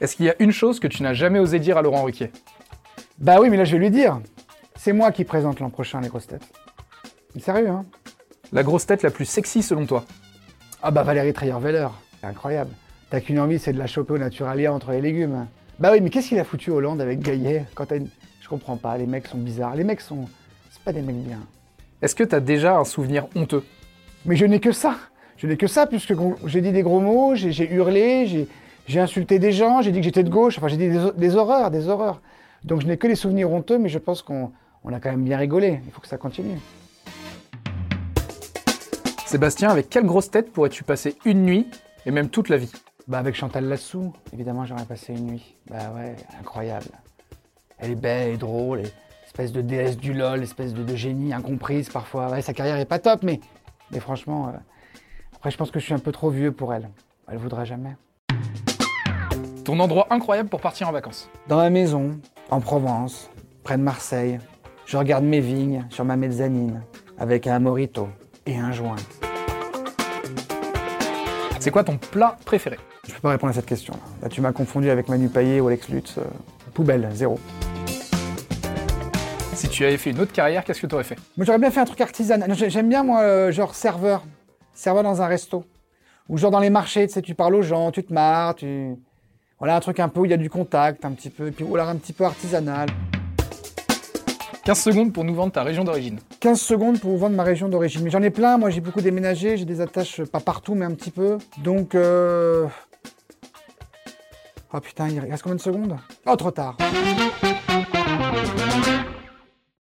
Est-ce qu'il y a une chose que tu n'as jamais osé dire à Laurent Ruquier? Bah oui, mais là je vais lui dire. C'est moi qui présente l'an prochain les grosses têtes. Sérieux, hein? La grosse tête la plus sexy selon toi? Ah bah Valérie Trierweiler, c'est incroyable. T'as qu'une envie, c'est de la choper au Naturalia entre les légumes. Bah oui, mais qu'est-ce qu'il a foutu Hollande avec Gaillet? Quand t'as une... Je comprends pas, les mecs sont bizarres. Les mecs sont... C'est pas des mecs bien. Est-ce que t'as déjà un souvenir honteux? Mais je n'ai que ça. Je n'ai que ça, puisque j'ai dit des gros mots, j'ai hurlé, j'ai insulté des gens, j'ai dit que j'étais de gauche, enfin j'ai dit des, des, horreurs, des horreurs. Donc je n'ai que des souvenirs honteux, mais je pense qu'on on a quand même bien rigolé. Il faut que ça continue. Sébastien, avec quelle grosse tête pourrais-tu passer une nuit et même toute la vie? Bah avec Chantal Lassou, évidemment j'aurais passé une nuit. Bah ouais, incroyable. Elle est belle, elle est drôle, espèce de déesse du LOL, espèce de, de génie incomprise parfois. Ouais, sa carrière est pas top, mais, mais franchement, euh, après je pense que je suis un peu trop vieux pour elle. Elle voudra jamais. Ton endroit incroyable pour partir en vacances Dans ma maison, en Provence, près de Marseille. Je regarde mes vignes sur ma mezzanine, avec un morito et un joint. C'est quoi ton plat préféré? Je peux pas répondre à cette question. Là, tu m'as confondu avec Manu Payet ou Alex Lutz. Euh, poubelle, zéro. Si tu avais fait une autre carrière, qu'est-ce que tu aurais fait? Moi, j'aurais bien fait un truc artisanal. J'aime bien, moi, euh, genre serveur. Serveur dans un resto. Ou genre dans les marchés, tu sais, tu parles aux gens, tu te marres, tu... Voilà, un truc un peu où il y a du contact, un petit peu, puis, ou alors un petit peu artisanal. 15 secondes pour nous vendre ta région d'origine. 15 secondes pour vous vendre ma région d'origine. Mais j'en ai plein, moi j'ai beaucoup déménagé, j'ai des attaches pas partout mais un petit peu. Donc euh... Oh putain, il reste combien de secondes? Oh trop tard.